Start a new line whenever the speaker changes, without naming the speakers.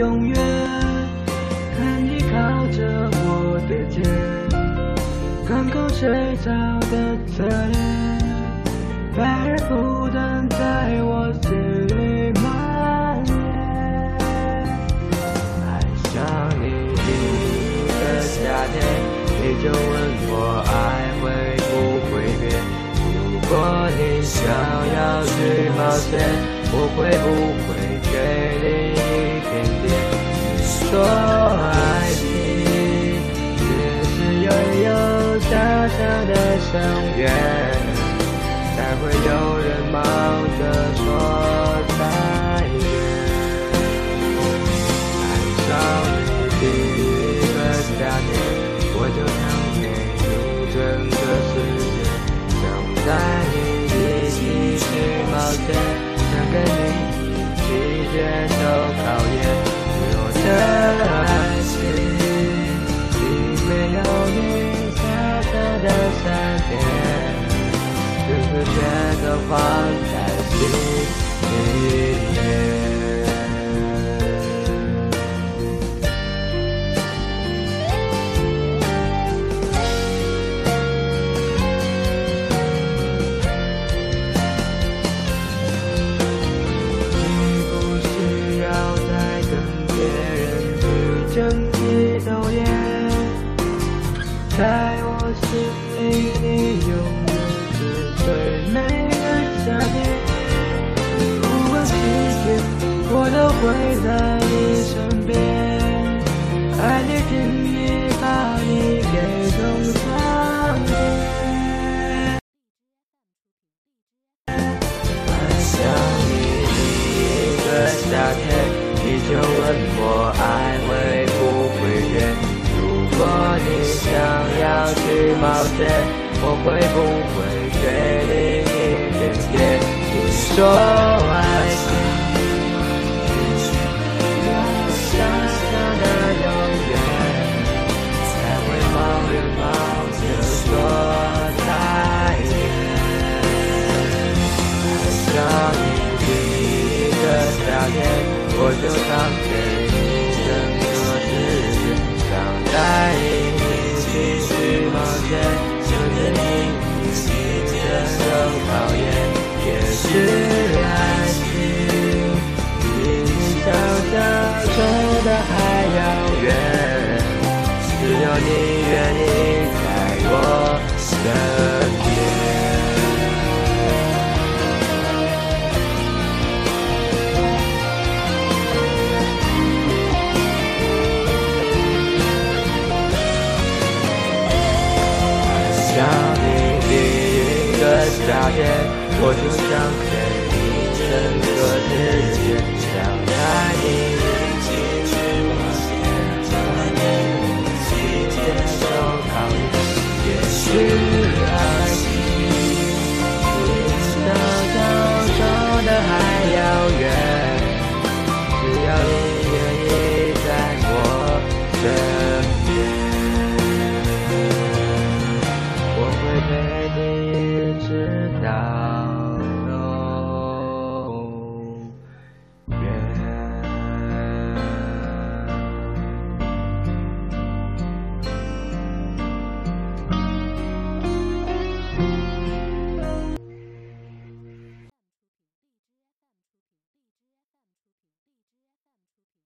永远？看你靠着我的肩，港口睡着的侧脸，白日不断在我心里蔓延。爱上你第一个夏天，你就问我爱会不会变？如果你想要去冒险，我会不会给？你说爱情只是拥有小小的相约，才会有人忙着说再见。爱上你第一个夏天，我就想给你整个世界，想带你一起去冒险，想跟你一起接受考验。的爱情并没有你想象的善变，只是选择放在心里。去争奇斗艳，在我心里你永远是最美的夏天。不管季节，我都会在你身边，爱你听你把你给种上天。爱上你第一个夏天，你就问我爱会去冒险，我会不会给你一点点？你说爱情有小小的永远，才会冒着忙着说再见。爱上你第一个夏天，我就想给你愿意在我身边。想你第一个夏天，我就想给你整个世界，想带你